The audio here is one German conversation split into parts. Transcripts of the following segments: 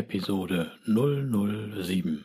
Episode 007.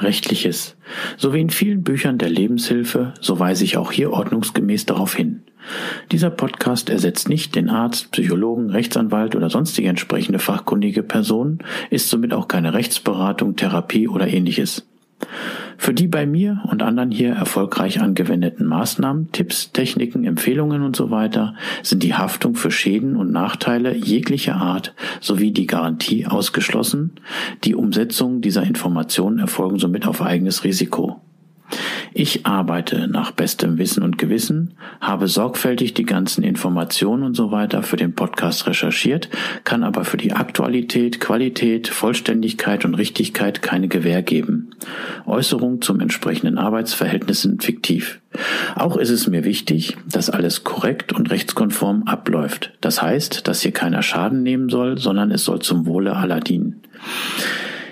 Rechtliches. So wie in vielen Büchern der Lebenshilfe, so weise ich auch hier ordnungsgemäß darauf hin. Dieser Podcast ersetzt nicht den Arzt, Psychologen, Rechtsanwalt oder sonstige entsprechende fachkundige Person, ist somit auch keine Rechtsberatung, Therapie oder ähnliches. Für die bei mir und anderen hier erfolgreich angewendeten Maßnahmen, Tipps, Techniken, Empfehlungen und so weiter sind die Haftung für Schäden und Nachteile jeglicher Art sowie die Garantie ausgeschlossen. Die Umsetzung dieser Informationen erfolgen somit auf eigenes Risiko. Ich arbeite nach bestem Wissen und Gewissen, habe sorgfältig die ganzen Informationen und so weiter für den Podcast recherchiert, kann aber für die Aktualität, Qualität, Vollständigkeit und Richtigkeit keine Gewähr geben. Äußerungen zum entsprechenden Arbeitsverhältnis sind fiktiv. Auch ist es mir wichtig, dass alles korrekt und rechtskonform abläuft. Das heißt, dass hier keiner Schaden nehmen soll, sondern es soll zum Wohle aller dienen.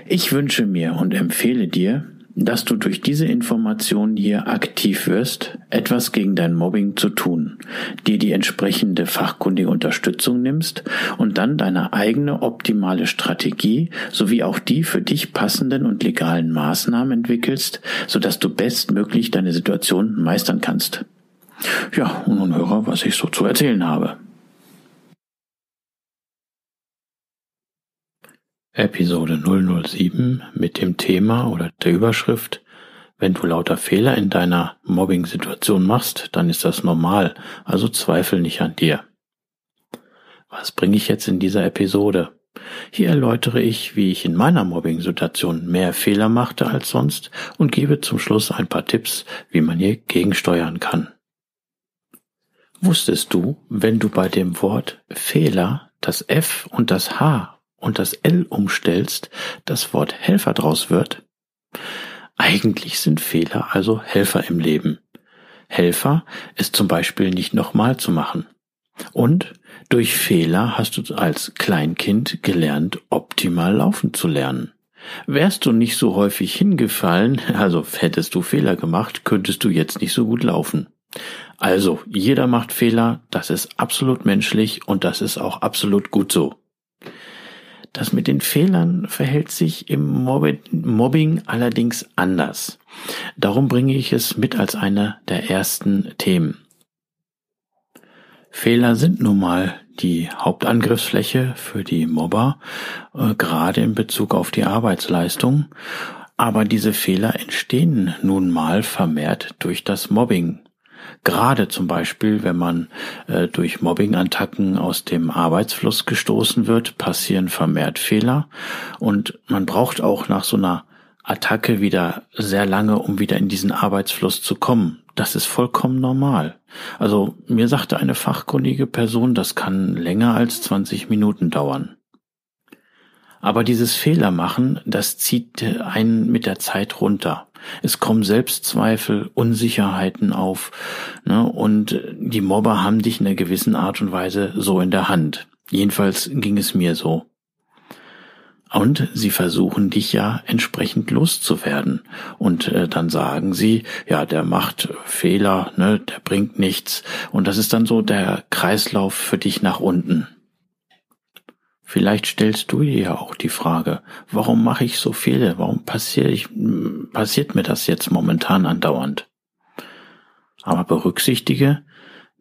Ich wünsche mir und empfehle dir, dass du durch diese Informationen hier aktiv wirst, etwas gegen dein Mobbing zu tun, dir die entsprechende fachkundige Unterstützung nimmst und dann deine eigene optimale Strategie sowie auch die für dich passenden und legalen Maßnahmen entwickelst, sodass du bestmöglich deine Situation meistern kannst. Ja, und nun höre, was ich so zu erzählen habe. Episode 007 mit dem Thema oder der Überschrift Wenn du lauter Fehler in deiner Mobbing-Situation machst, dann ist das normal, also zweifel nicht an dir. Was bringe ich jetzt in dieser Episode? Hier erläutere ich, wie ich in meiner Mobbing-Situation mehr Fehler machte als sonst und gebe zum Schluss ein paar Tipps, wie man hier gegensteuern kann. Wusstest du, wenn du bei dem Wort Fehler das F und das H und das L umstellst, das Wort Helfer draus wird? Eigentlich sind Fehler also Helfer im Leben. Helfer ist zum Beispiel nicht nochmal zu machen. Und durch Fehler hast du als Kleinkind gelernt, optimal laufen zu lernen. Wärst du nicht so häufig hingefallen, also hättest du Fehler gemacht, könntest du jetzt nicht so gut laufen. Also, jeder macht Fehler, das ist absolut menschlich und das ist auch absolut gut so. Das mit den Fehlern verhält sich im Mobbing allerdings anders. Darum bringe ich es mit als einer der ersten Themen. Fehler sind nun mal die Hauptangriffsfläche für die Mobber, äh, gerade in Bezug auf die Arbeitsleistung. Aber diese Fehler entstehen nun mal vermehrt durch das Mobbing. Gerade zum Beispiel, wenn man äh, durch Mobbing-Attacken aus dem Arbeitsfluss gestoßen wird, passieren vermehrt Fehler und man braucht auch nach so einer Attacke wieder sehr lange, um wieder in diesen Arbeitsfluss zu kommen. Das ist vollkommen normal. Also mir sagte eine fachkundige Person, das kann länger als 20 Minuten dauern. Aber dieses Fehlermachen, das zieht einen mit der Zeit runter. Es kommen Selbstzweifel, Unsicherheiten auf, ne, und die Mobber haben dich in einer gewissen Art und Weise so in der Hand. Jedenfalls ging es mir so. Und sie versuchen dich ja entsprechend loszuwerden. Und äh, dann sagen sie, ja, der macht Fehler, ne, der bringt nichts. Und das ist dann so der Kreislauf für dich nach unten. Vielleicht stellst du dir ja auch die Frage, warum mache ich so viele? Warum passiert, ich, passiert mir das jetzt momentan andauernd? Aber berücksichtige,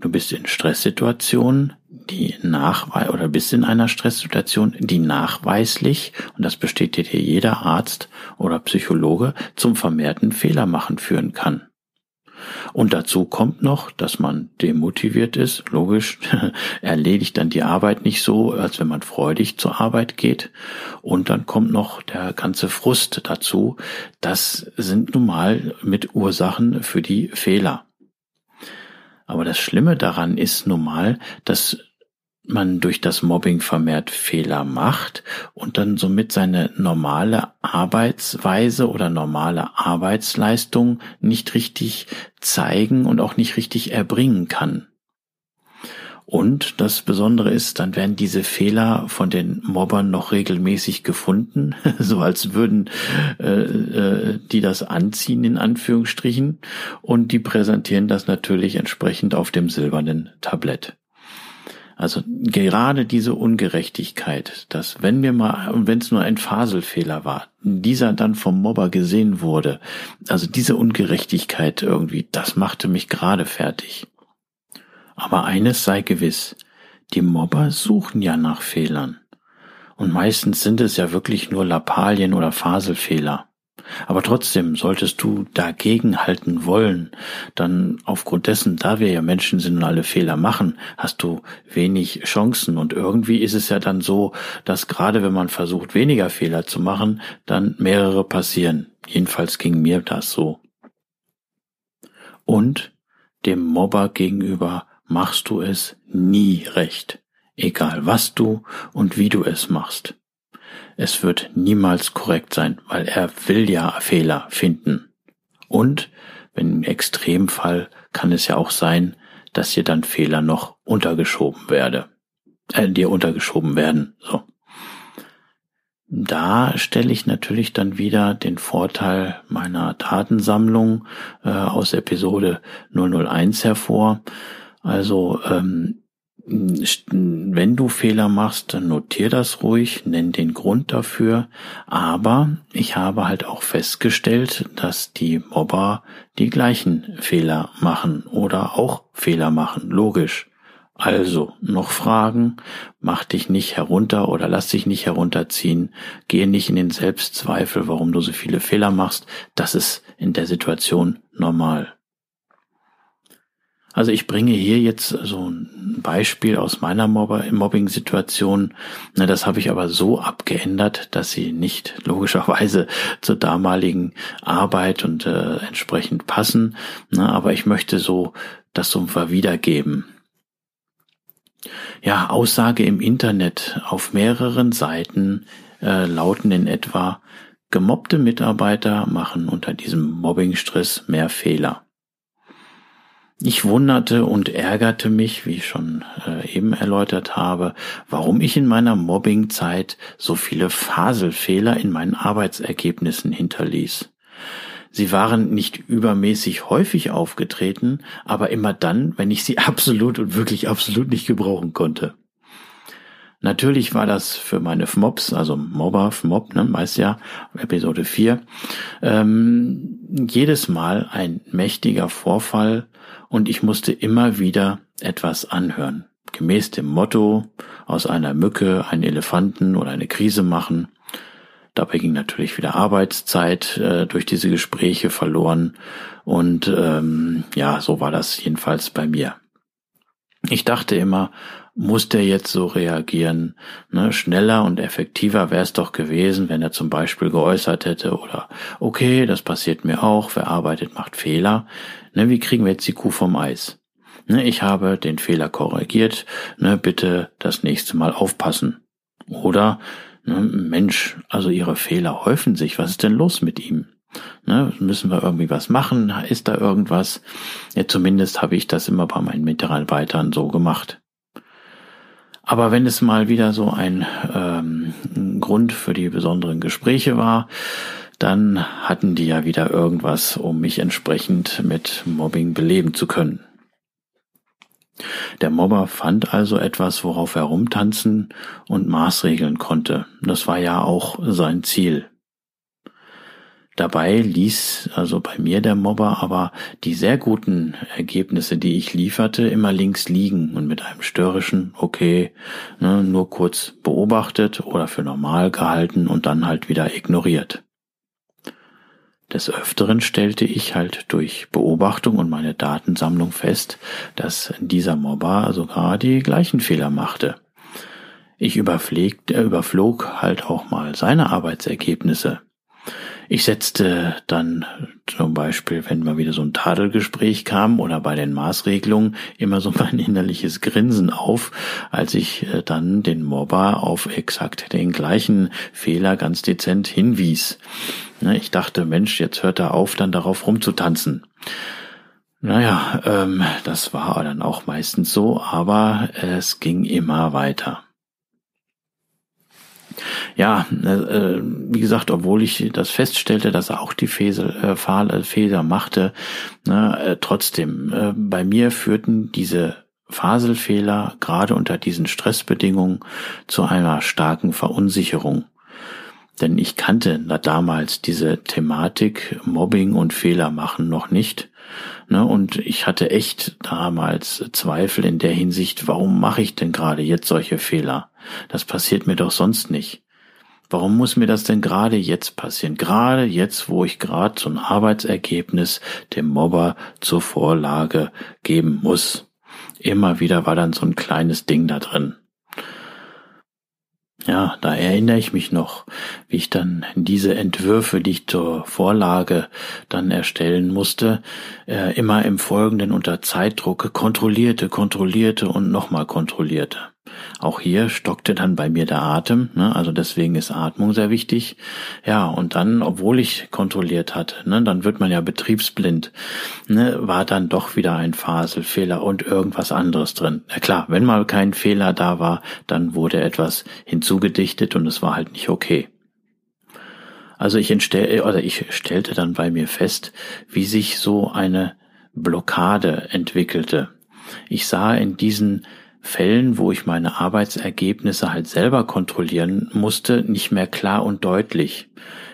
du bist in Stresssituationen, die nachweis oder bist in einer Stresssituation, die nachweislich, und das bestätigt dir jeder Arzt oder Psychologe, zum vermehrten Fehlermachen führen kann. Und dazu kommt noch, dass man demotiviert ist, logisch, erledigt dann die Arbeit nicht so, als wenn man freudig zur Arbeit geht. Und dann kommt noch der ganze Frust dazu. Das sind nun mal mit Ursachen für die Fehler. Aber das Schlimme daran ist nun mal, dass man durch das Mobbing vermehrt Fehler macht und dann somit seine normale Arbeitsweise oder normale Arbeitsleistung nicht richtig zeigen und auch nicht richtig erbringen kann. Und das Besondere ist, dann werden diese Fehler von den Mobbern noch regelmäßig gefunden, so als würden äh, äh, die das anziehen in Anführungsstrichen und die präsentieren das natürlich entsprechend auf dem silbernen Tablett. Also gerade diese Ungerechtigkeit, dass wenn wir mal, und wenn es nur ein Faselfehler war, dieser dann vom Mobber gesehen wurde, also diese Ungerechtigkeit irgendwie, das machte mich gerade fertig. Aber eines sei gewiss, die Mobber suchen ja nach Fehlern. Und meistens sind es ja wirklich nur Lappalien oder Faselfehler. Aber trotzdem solltest du dagegen halten wollen, dann aufgrund dessen, da wir ja Menschen sind und alle Fehler machen, hast du wenig Chancen. Und irgendwie ist es ja dann so, dass gerade wenn man versucht, weniger Fehler zu machen, dann mehrere passieren. Jedenfalls ging mir das so. Und dem Mobber gegenüber machst du es nie recht, egal was du und wie du es machst. Es wird niemals korrekt sein, weil er will ja Fehler finden. Und wenn im Extremfall kann es ja auch sein, dass dir dann Fehler noch untergeschoben werde, äh, dir untergeschoben werden. So. Da stelle ich natürlich dann wieder den Vorteil meiner Datensammlung äh, aus Episode 001 hervor. Also ähm, wenn du Fehler machst, dann notier das ruhig, nenn den Grund dafür. Aber ich habe halt auch festgestellt, dass die Mobber die gleichen Fehler machen oder auch Fehler machen. Logisch. Also, noch Fragen? Mach dich nicht herunter oder lass dich nicht herunterziehen. Gehe nicht in den Selbstzweifel, warum du so viele Fehler machst. Das ist in der Situation normal. Also ich bringe hier jetzt so ein Beispiel aus meiner Mobbing-Situation. Das habe ich aber so abgeändert, dass sie nicht logischerweise zur damaligen Arbeit und äh, entsprechend passen. Aber ich möchte so das so wiedergeben. Ja, Aussage im Internet auf mehreren Seiten äh, lauten in etwa, gemobbte Mitarbeiter machen unter diesem Mobbingstress mehr Fehler. Ich wunderte und ärgerte mich, wie ich schon äh, eben erläutert habe, warum ich in meiner Mobbingzeit so viele Faselfehler in meinen Arbeitsergebnissen hinterließ. Sie waren nicht übermäßig häufig aufgetreten, aber immer dann, wenn ich sie absolut und wirklich absolut nicht gebrauchen konnte. Natürlich war das für meine FMOBs, also Mobber, FMOB, ne, weiß ja, Episode 4, ähm, jedes Mal ein mächtiger Vorfall und ich musste immer wieder etwas anhören. Gemäß dem Motto, aus einer Mücke einen Elefanten oder eine Krise machen. Dabei ging natürlich wieder Arbeitszeit äh, durch diese Gespräche verloren und ähm, ja, so war das jedenfalls bei mir. Ich dachte immer, muss der jetzt so reagieren? Ne, schneller und effektiver wäre es doch gewesen, wenn er zum Beispiel geäußert hätte oder okay, das passiert mir auch, wer arbeitet, macht Fehler. Ne, wie kriegen wir jetzt die Kuh vom Eis? Ne, ich habe den Fehler korrigiert, ne, bitte das nächste Mal aufpassen. Oder, ne, Mensch, also Ihre Fehler häufen sich, was ist denn los mit ihm? Ne, müssen wir irgendwie was machen? Ist da irgendwas? Ja, zumindest habe ich das immer bei meinen Mitarbeitern so gemacht. Aber wenn es mal wieder so ein ähm, Grund für die besonderen Gespräche war, dann hatten die ja wieder irgendwas, um mich entsprechend mit Mobbing beleben zu können. Der Mobber fand also etwas, worauf er rumtanzen und maßregeln konnte. Das war ja auch sein Ziel. Dabei ließ also bei mir der Mobber aber die sehr guten Ergebnisse, die ich lieferte, immer links liegen und mit einem störrischen Okay ne, nur kurz beobachtet oder für normal gehalten und dann halt wieder ignoriert. Des Öfteren stellte ich halt durch Beobachtung und meine Datensammlung fest, dass dieser Mobber sogar die gleichen Fehler machte. Ich äh, überflog halt auch mal seine Arbeitsergebnisse. Ich setzte dann zum Beispiel, wenn mal wieder so ein Tadelgespräch kam oder bei den Maßregelungen, immer so mein innerliches Grinsen auf, als ich äh, dann den Mobber auf exakt den gleichen Fehler ganz dezent hinwies. Ne, ich dachte, Mensch, jetzt hört er auf, dann darauf rumzutanzen. Naja, ähm, das war dann auch meistens so, aber es ging immer weiter. Ja, äh, äh, wie gesagt, obwohl ich das feststellte, dass er auch die Fäsel, äh, äh, Fehler machte, ne, äh, trotzdem, äh, bei mir führten diese Faselfehler gerade unter diesen Stressbedingungen zu einer starken Verunsicherung. Denn ich kannte damals diese Thematik Mobbing und Fehler machen noch nicht. Ne, und ich hatte echt damals Zweifel in der Hinsicht, warum mache ich denn gerade jetzt solche Fehler? Das passiert mir doch sonst nicht. Warum muss mir das denn gerade jetzt passieren? Gerade jetzt, wo ich gerade so ein Arbeitsergebnis dem Mobber zur Vorlage geben muss. Immer wieder war dann so ein kleines Ding da drin. Ja, da erinnere ich mich noch, wie ich dann diese Entwürfe, die ich zur Vorlage dann erstellen musste, äh, immer im Folgenden unter Zeitdruck kontrollierte, kontrollierte und nochmal kontrollierte. Auch hier stockte dann bei mir der Atem, ne? also deswegen ist Atmung sehr wichtig. Ja, und dann, obwohl ich kontrolliert hatte, ne, dann wird man ja betriebsblind, ne, war dann doch wieder ein Faselfehler und irgendwas anderes drin. Na klar, wenn mal kein Fehler da war, dann wurde etwas hinzugedichtet und es war halt nicht okay. Also ich, entstell, oder ich stellte dann bei mir fest, wie sich so eine Blockade entwickelte. Ich sah in diesen Fällen, wo ich meine Arbeitsergebnisse halt selber kontrollieren musste, nicht mehr klar und deutlich.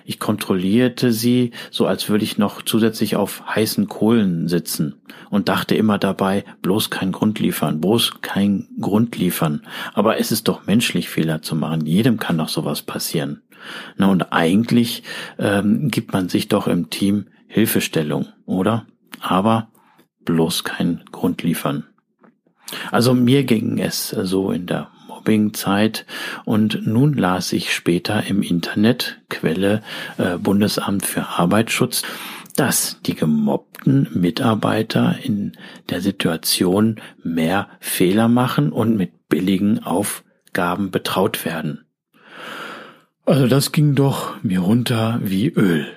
Ich kontrollierte sie so, als würde ich noch zusätzlich auf heißen Kohlen sitzen und dachte immer dabei, bloß kein Grund liefern, bloß kein Grund liefern. Aber es ist doch menschlich, Fehler zu machen. Jedem kann doch sowas passieren. Na, und eigentlich ähm, gibt man sich doch im Team Hilfestellung, oder? Aber bloß kein Grund liefern. Also mir ging es so in der Mobbingzeit und nun las ich später im Internet, Quelle äh, Bundesamt für Arbeitsschutz, dass die gemobbten Mitarbeiter in der Situation mehr Fehler machen und mit billigen Aufgaben betraut werden. Also das ging doch mir runter wie Öl.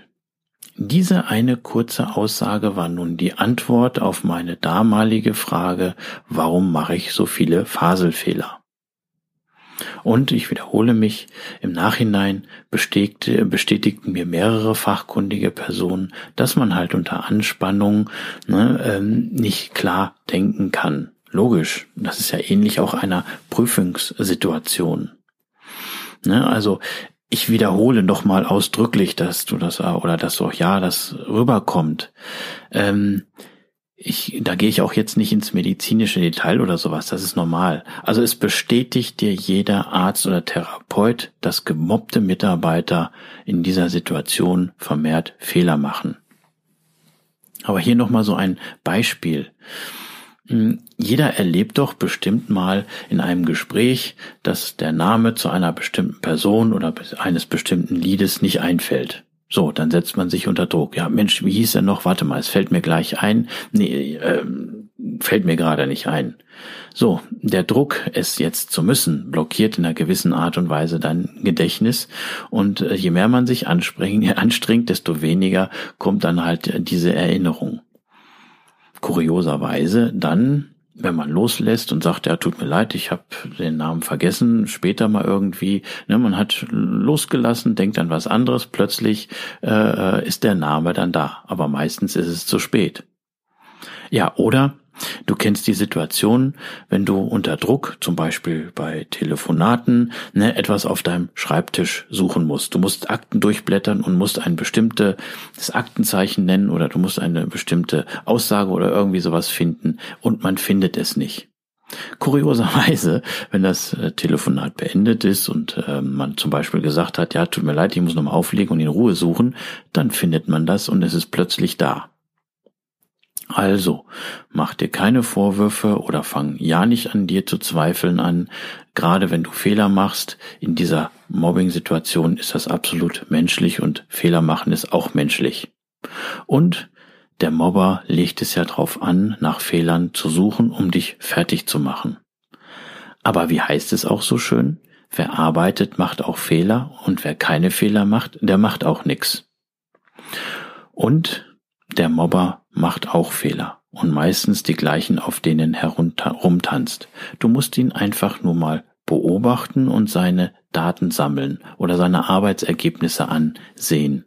Diese eine kurze Aussage war nun die Antwort auf meine damalige Frage, warum mache ich so viele Faselfehler? Und ich wiederhole mich, im Nachhinein bestätigte, bestätigten mir mehrere fachkundige Personen, dass man halt unter Anspannung ne, ähm, nicht klar denken kann. Logisch, das ist ja ähnlich auch einer Prüfungssituation. Ne, also ich wiederhole nochmal ausdrücklich, dass du das oder dass auch ja das rüberkommt. Ähm, ich, da gehe ich auch jetzt nicht ins medizinische Detail oder sowas, das ist normal. Also es bestätigt dir jeder Arzt oder Therapeut, dass gemobbte Mitarbeiter in dieser Situation vermehrt Fehler machen. Aber hier nochmal so ein Beispiel. Jeder erlebt doch bestimmt mal in einem Gespräch, dass der Name zu einer bestimmten Person oder eines bestimmten Liedes nicht einfällt. So, dann setzt man sich unter Druck. Ja, Mensch, wie hieß er noch? Warte mal, es fällt mir gleich ein. Nee, ähm, fällt mir gerade nicht ein. So, der Druck, es jetzt zu müssen, blockiert in einer gewissen Art und Weise dein Gedächtnis. Und äh, je mehr man sich anstrengt, desto weniger kommt dann halt diese Erinnerung kurioserweise dann, wenn man loslässt und sagt, ja, tut mir leid, ich habe den Namen vergessen, später mal irgendwie, ne, man hat losgelassen, denkt an was anderes, plötzlich äh, ist der Name dann da, aber meistens ist es zu spät. Ja, oder Du kennst die Situation, wenn du unter Druck, zum Beispiel bei Telefonaten, ne, etwas auf deinem Schreibtisch suchen musst. Du musst Akten durchblättern und musst ein bestimmtes Aktenzeichen nennen oder du musst eine bestimmte Aussage oder irgendwie sowas finden und man findet es nicht. Kurioserweise, wenn das äh, Telefonat beendet ist und äh, man zum Beispiel gesagt hat, ja, tut mir leid, ich muss nochmal auflegen und in Ruhe suchen, dann findet man das und es ist plötzlich da. Also, mach dir keine Vorwürfe oder fang ja nicht an dir zu zweifeln an. Gerade wenn du Fehler machst, in dieser Mobbing-Situation ist das absolut menschlich und Fehler machen ist auch menschlich. Und der Mobber legt es ja drauf an, nach Fehlern zu suchen, um dich fertig zu machen. Aber wie heißt es auch so schön? Wer arbeitet, macht auch Fehler und wer keine Fehler macht, der macht auch nix. Und der Mobber macht auch Fehler und meistens die gleichen, auf denen herumtanzt. Du musst ihn einfach nur mal beobachten und seine Daten sammeln oder seine Arbeitsergebnisse ansehen.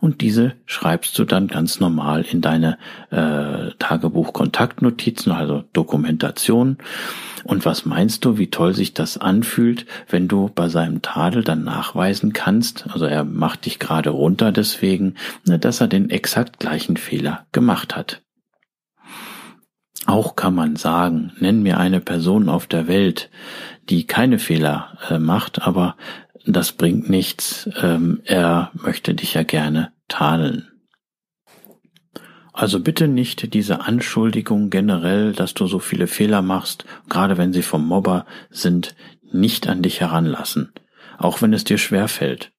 Und diese schreibst du dann ganz normal in deine äh, Tagebuch-Kontaktnotizen, also Dokumentation. Und was meinst du, wie toll sich das anfühlt, wenn du bei seinem Tadel dann nachweisen kannst, also er macht dich gerade runter deswegen, ne, dass er den exakt gleichen Fehler gemacht hat. Auch kann man sagen, nenn mir eine Person auf der Welt, die keine Fehler äh, macht, aber das bringt nichts, ähm, er möchte dich ja gerne tadeln. Also bitte nicht diese Anschuldigung generell, dass du so viele Fehler machst, gerade wenn sie vom Mobber sind, nicht an dich heranlassen, auch wenn es dir schwer fällt.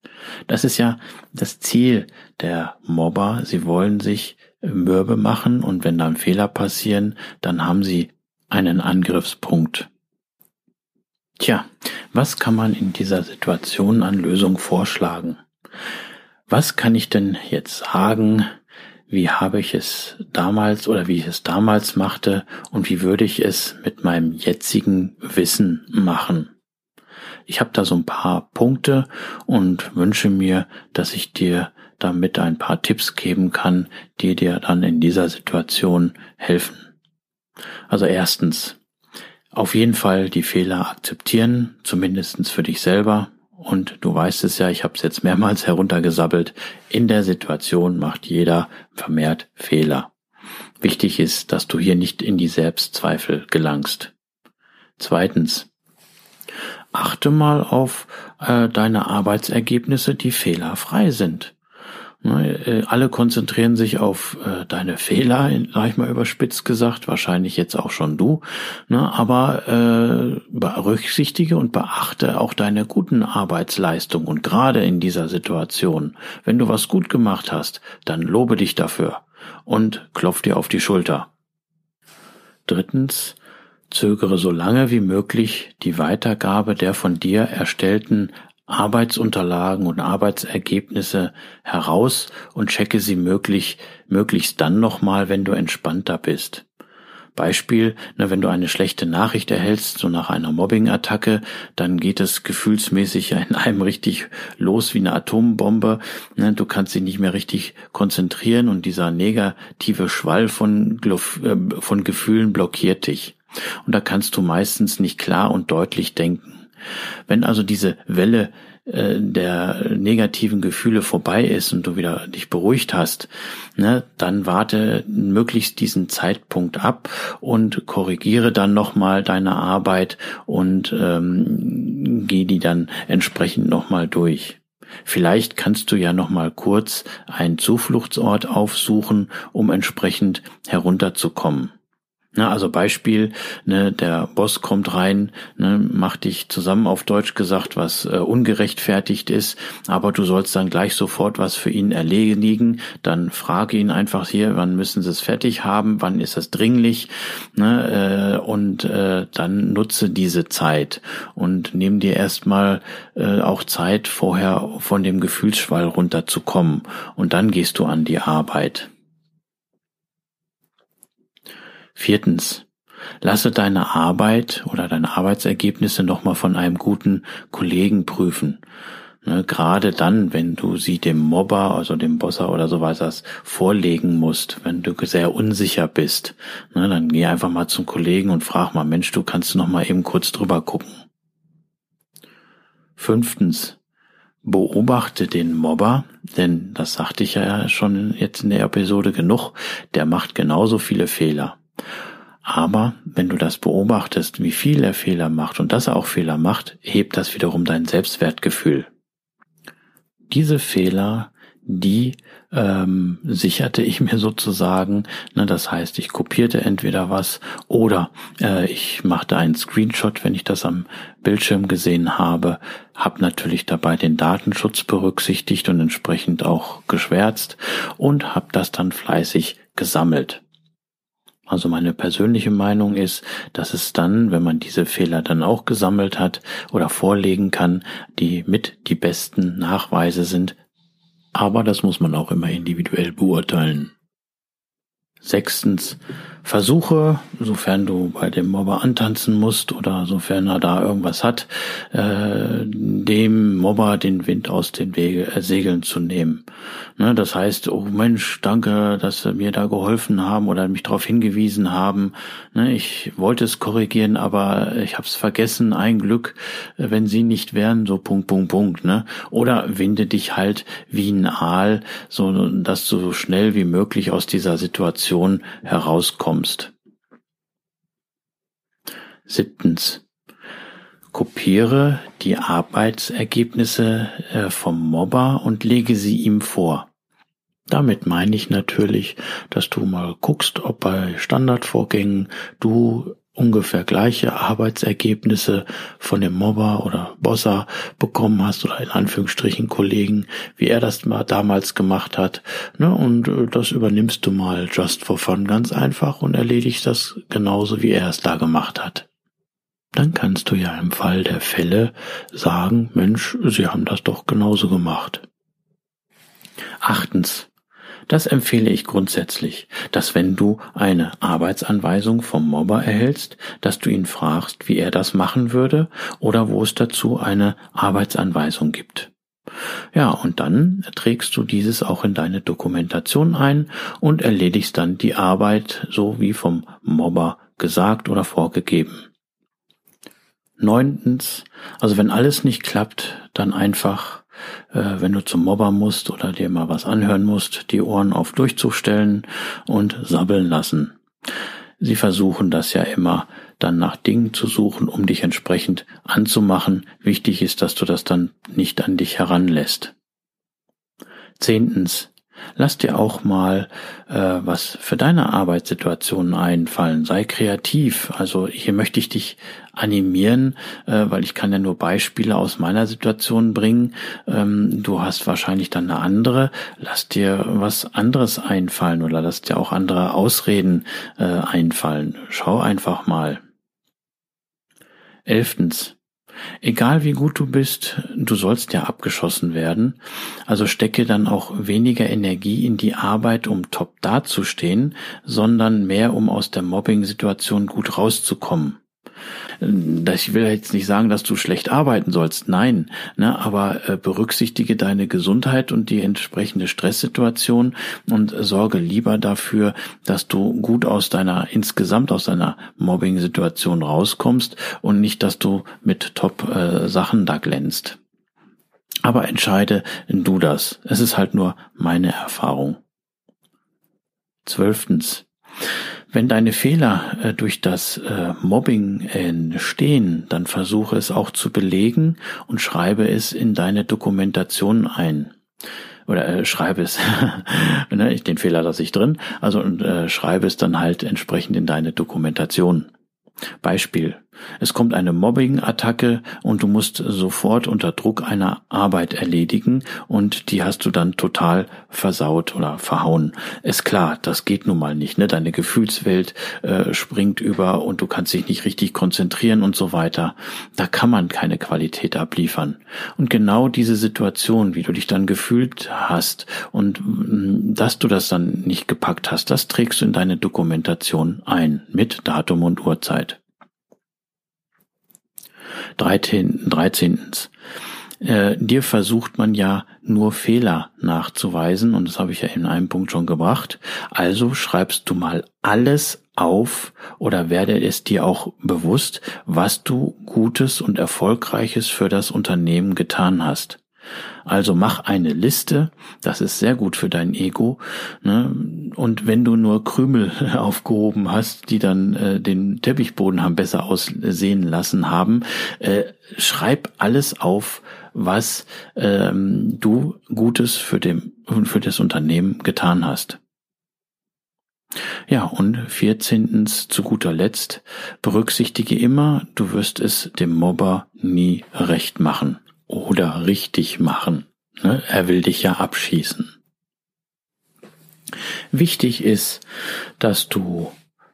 Das ist ja das Ziel der Mobber. Sie wollen sich mürbe machen und wenn dann Fehler passieren, dann haben sie einen Angriffspunkt. Tja, was kann man in dieser Situation an Lösung vorschlagen? Was kann ich denn jetzt sagen? Wie habe ich es damals oder wie ich es damals machte und wie würde ich es mit meinem jetzigen Wissen machen? Ich habe da so ein paar Punkte und wünsche mir, dass ich dir damit ein paar Tipps geben kann, die dir dann in dieser Situation helfen. Also erstens, auf jeden Fall die Fehler akzeptieren, zumindestens für dich selber. Und du weißt es ja, ich habe es jetzt mehrmals heruntergesabbelt. In der Situation macht jeder vermehrt Fehler. Wichtig ist, dass du hier nicht in die Selbstzweifel gelangst. Zweitens, achte mal auf äh, deine Arbeitsergebnisse, die fehlerfrei sind. Ne, äh, alle konzentrieren sich auf äh, deine Fehler, sag ich mal überspitzt gesagt, wahrscheinlich jetzt auch schon du, ne, aber äh, berücksichtige und beachte auch deine guten Arbeitsleistungen und gerade in dieser Situation, wenn du was gut gemacht hast, dann lobe dich dafür und klopf dir auf die Schulter. Drittens, zögere so lange wie möglich die Weitergabe der von dir erstellten Arbeitsunterlagen und Arbeitsergebnisse heraus und checke sie möglich, möglichst dann nochmal, wenn du entspannter bist. Beispiel, ne, wenn du eine schlechte Nachricht erhältst, so nach einer Mobbing-Attacke, dann geht es gefühlsmäßig in einem richtig los wie eine Atombombe. Ne, du kannst dich nicht mehr richtig konzentrieren und dieser negative Schwall von, äh, von Gefühlen blockiert dich. Und da kannst du meistens nicht klar und deutlich denken. Wenn also diese Welle äh, der negativen Gefühle vorbei ist und du wieder dich beruhigt hast, ne, dann warte möglichst diesen Zeitpunkt ab und korrigiere dann nochmal deine Arbeit und ähm, geh die dann entsprechend nochmal durch. Vielleicht kannst du ja nochmal kurz einen Zufluchtsort aufsuchen, um entsprechend herunterzukommen. Ne, also Beispiel, ne, der Boss kommt rein, ne, macht dich zusammen auf Deutsch gesagt, was äh, ungerechtfertigt ist, aber du sollst dann gleich sofort was für ihn erledigen, dann frage ihn einfach hier, wann müssen sie es fertig haben, wann ist das dringlich, ne, äh, und äh, dann nutze diese Zeit und nimm dir erstmal äh, auch Zeit, vorher von dem Gefühlsschwall runterzukommen und dann gehst du an die Arbeit. Viertens. Lasse deine Arbeit oder deine Arbeitsergebnisse nochmal von einem guten Kollegen prüfen. Ne, gerade dann, wenn du sie dem Mobber, also dem Bosser oder so was vorlegen musst, wenn du sehr unsicher bist, ne, dann geh einfach mal zum Kollegen und frag mal, Mensch, du kannst noch mal eben kurz drüber gucken. Fünftens, beobachte den Mobber, denn das sagte ich ja schon jetzt in der Episode genug, der macht genauso viele Fehler. Aber wenn du das beobachtest, wie viel er Fehler macht und dass er auch Fehler macht, hebt das wiederum dein Selbstwertgefühl. Diese Fehler, die ähm, sicherte ich mir sozusagen. Ne, das heißt, ich kopierte entweder was oder äh, ich machte einen Screenshot, wenn ich das am Bildschirm gesehen habe, habe natürlich dabei den Datenschutz berücksichtigt und entsprechend auch geschwärzt und habe das dann fleißig gesammelt. Also meine persönliche Meinung ist, dass es dann, wenn man diese Fehler dann auch gesammelt hat oder vorlegen kann, die mit die besten Nachweise sind. Aber das muss man auch immer individuell beurteilen. Sechstens, Versuche, sofern du bei dem Mobber antanzen musst oder sofern er da irgendwas hat, äh, dem Mobber den Wind aus den Wege, äh, Segeln zu nehmen. Ne, das heißt, oh Mensch, danke, dass sie mir da geholfen haben oder mich darauf hingewiesen haben. Ne, ich wollte es korrigieren, aber ich habe es vergessen. Ein Glück, wenn sie nicht wären, so Punkt, Punkt, Punkt. Ne? Oder winde dich halt wie ein Aal, so dass du so schnell wie möglich aus dieser Situation herauskommst kommst. Siebtens. Kopiere die Arbeitsergebnisse äh, vom Mobber und lege sie ihm vor. Damit meine ich natürlich, dass du mal guckst, ob bei Standardvorgängen du ungefähr gleiche Arbeitsergebnisse von dem Mobber oder Bosser bekommen hast oder in Anführungsstrichen Kollegen, wie er das mal damals gemacht hat. Ne? Und äh, das übernimmst du mal just for fun ganz einfach und erledigst das genauso, wie er es da gemacht hat. Dann kannst du ja im Fall der Fälle sagen, Mensch, sie haben das doch genauso gemacht. Achtens. Das empfehle ich grundsätzlich, dass wenn du eine Arbeitsanweisung vom Mobber erhältst, dass du ihn fragst, wie er das machen würde oder wo es dazu eine Arbeitsanweisung gibt. Ja, und dann trägst du dieses auch in deine Dokumentation ein und erledigst dann die Arbeit so wie vom Mobber gesagt oder vorgegeben. Neuntens, also wenn alles nicht klappt, dann einfach wenn du zum Mobber musst oder dir mal was anhören musst, die Ohren auf Durchzug stellen und sabbeln lassen. Sie versuchen das ja immer dann nach Dingen zu suchen, um dich entsprechend anzumachen. Wichtig ist, dass du das dann nicht an dich heranlässt. Zehntens, Lass dir auch mal äh, was für deine Arbeitssituation einfallen. Sei kreativ. Also hier möchte ich dich animieren, äh, weil ich kann ja nur Beispiele aus meiner Situation bringen. Ähm, du hast wahrscheinlich dann eine andere. Lass dir was anderes einfallen oder lass dir auch andere Ausreden äh, einfallen. Schau einfach mal. Elftens. Egal wie gut du bist, du sollst ja abgeschossen werden, also stecke dann auch weniger Energie in die Arbeit, um top dazustehen, sondern mehr, um aus der Mobbing-Situation gut rauszukommen ich will jetzt nicht sagen, dass du schlecht arbeiten sollst, nein, ne, aber äh, berücksichtige deine Gesundheit und die entsprechende Stresssituation und sorge lieber dafür, dass du gut aus deiner insgesamt aus deiner Mobbing-Situation rauskommst und nicht, dass du mit Top-Sachen äh, da glänzt. Aber entscheide du das. Es ist halt nur meine Erfahrung. Zwölftens. Wenn deine Fehler äh, durch das äh, Mobbing entstehen, dann versuche es auch zu belegen und schreibe es in deine Dokumentation ein. Oder äh, schreibe es, ne, den Fehler lasse ich drin, also und äh, schreibe es dann halt entsprechend in deine Dokumentation. Beispiel. Es kommt eine Mobbing-Attacke und du musst sofort unter Druck einer Arbeit erledigen und die hast du dann total versaut oder verhauen. Ist klar, das geht nun mal nicht. Ne? Deine Gefühlswelt äh, springt über und du kannst dich nicht richtig konzentrieren und so weiter. Da kann man keine Qualität abliefern. Und genau diese Situation, wie du dich dann gefühlt hast und mm, dass du das dann nicht gepackt hast, das trägst du in deine Dokumentation ein mit Datum und Uhrzeit. 13. 13. Äh, dir versucht man ja nur Fehler nachzuweisen und das habe ich ja in einem Punkt schon gebracht. Also schreibst du mal alles auf oder werde es dir auch bewusst, was du Gutes und Erfolgreiches für das Unternehmen getan hast. Also mach eine Liste, das ist sehr gut für dein Ego. Ne? Und wenn du nur Krümel aufgehoben hast, die dann äh, den Teppichboden haben besser aussehen lassen haben, äh, schreib alles auf, was ähm, du Gutes für, dem, für das Unternehmen getan hast. Ja, und vierzehntens zu guter Letzt, berücksichtige immer, du wirst es dem Mobber nie recht machen oder richtig machen. Ne? Er will dich ja abschießen. Wichtig ist, dass du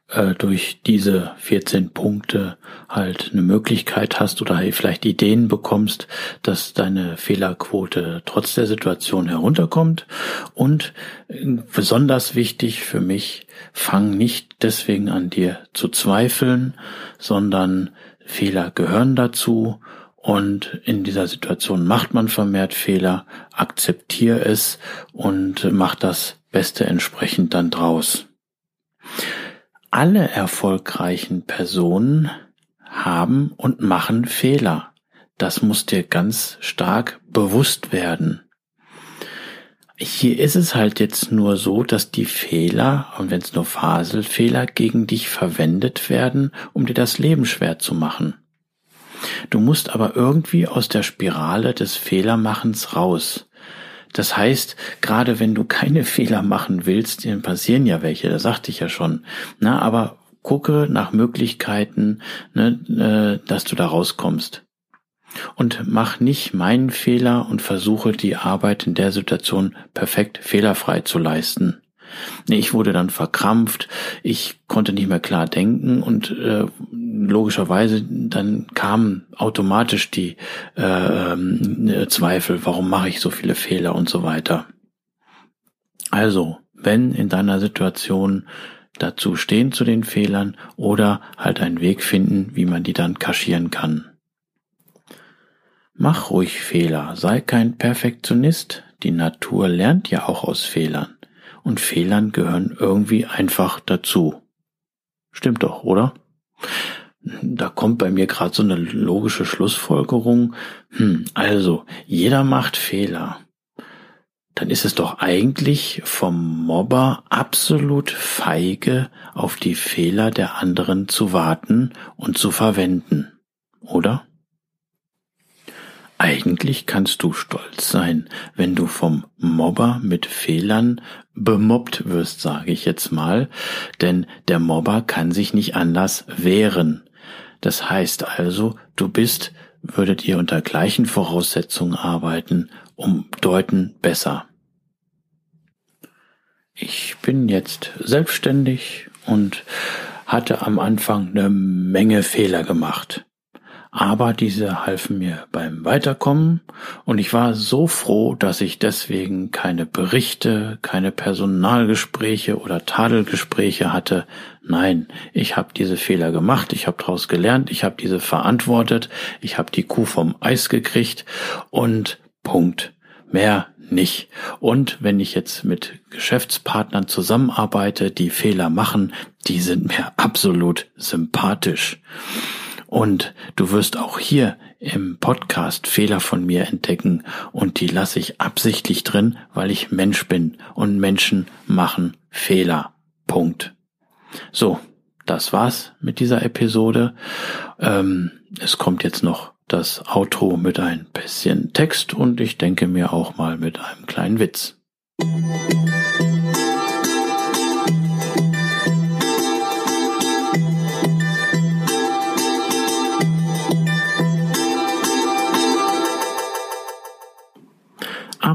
äh, durch diese 14 Punkte halt eine Möglichkeit hast oder vielleicht Ideen bekommst, dass deine Fehlerquote trotz der Situation herunterkommt. Und äh, besonders wichtig für mich, fang nicht deswegen an dir zu zweifeln, sondern Fehler gehören dazu und in dieser Situation macht man vermehrt Fehler, akzeptiere es und mach das Beste entsprechend dann draus. Alle erfolgreichen Personen haben und machen Fehler. Das muss dir ganz stark bewusst werden. Hier ist es halt jetzt nur so, dass die Fehler, und wenn es nur Faselfehler, gegen dich verwendet werden, um dir das Leben schwer zu machen. Du musst aber irgendwie aus der Spirale des Fehlermachens raus. Das heißt, gerade wenn du keine Fehler machen willst, dann passieren ja welche, das sagte ich ja schon. Na, aber gucke nach Möglichkeiten, ne, äh, dass du da rauskommst. Und mach nicht meinen Fehler und versuche die Arbeit in der Situation perfekt fehlerfrei zu leisten. Ich wurde dann verkrampft, ich konnte nicht mehr klar denken und äh, logischerweise dann kamen automatisch die äh, äh, Zweifel, warum mache ich so viele Fehler und so weiter. Also, wenn in deiner Situation dazu stehen zu den Fehlern oder halt einen Weg finden, wie man die dann kaschieren kann. Mach ruhig Fehler, sei kein Perfektionist, die Natur lernt ja auch aus Fehlern und Fehlern gehören irgendwie einfach dazu. Stimmt doch, oder? Da kommt bei mir gerade so eine logische Schlussfolgerung. Hm, also, jeder macht Fehler. Dann ist es doch eigentlich vom Mobber absolut feige, auf die Fehler der anderen zu warten und zu verwenden, oder? Eigentlich kannst du stolz sein, wenn du vom Mobber mit Fehlern bemobbt wirst, sage ich jetzt mal, denn der Mobber kann sich nicht anders wehren. Das heißt also, du bist, würdet ihr unter gleichen Voraussetzungen arbeiten, um deuten besser. Ich bin jetzt selbstständig und hatte am Anfang eine Menge Fehler gemacht aber diese halfen mir beim Weiterkommen und ich war so froh, dass ich deswegen keine Berichte, keine Personalgespräche oder Tadelgespräche hatte. Nein, ich habe diese Fehler gemacht, ich habe daraus gelernt, ich habe diese verantwortet, ich habe die Kuh vom Eis gekriegt und Punkt. Mehr nicht. Und wenn ich jetzt mit Geschäftspartnern zusammenarbeite, die Fehler machen, die sind mir absolut sympathisch. Und du wirst auch hier im Podcast Fehler von mir entdecken und die lasse ich absichtlich drin, weil ich Mensch bin und Menschen machen Fehler. Punkt. So, das war's mit dieser Episode. Ähm, es kommt jetzt noch das Outro mit ein bisschen Text und ich denke mir auch mal mit einem kleinen Witz.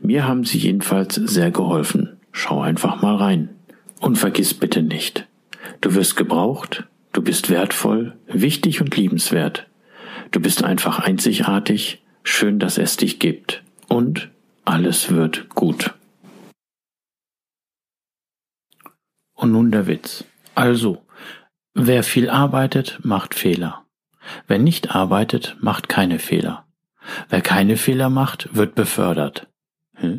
Mir haben sie jedenfalls sehr geholfen. Schau einfach mal rein. Und vergiss bitte nicht, du wirst gebraucht, du bist wertvoll, wichtig und liebenswert. Du bist einfach einzigartig, schön, dass es dich gibt. Und alles wird gut. Und nun der Witz. Also, wer viel arbeitet, macht Fehler. Wer nicht arbeitet, macht keine Fehler. Wer keine Fehler macht, wird befördert. Hm?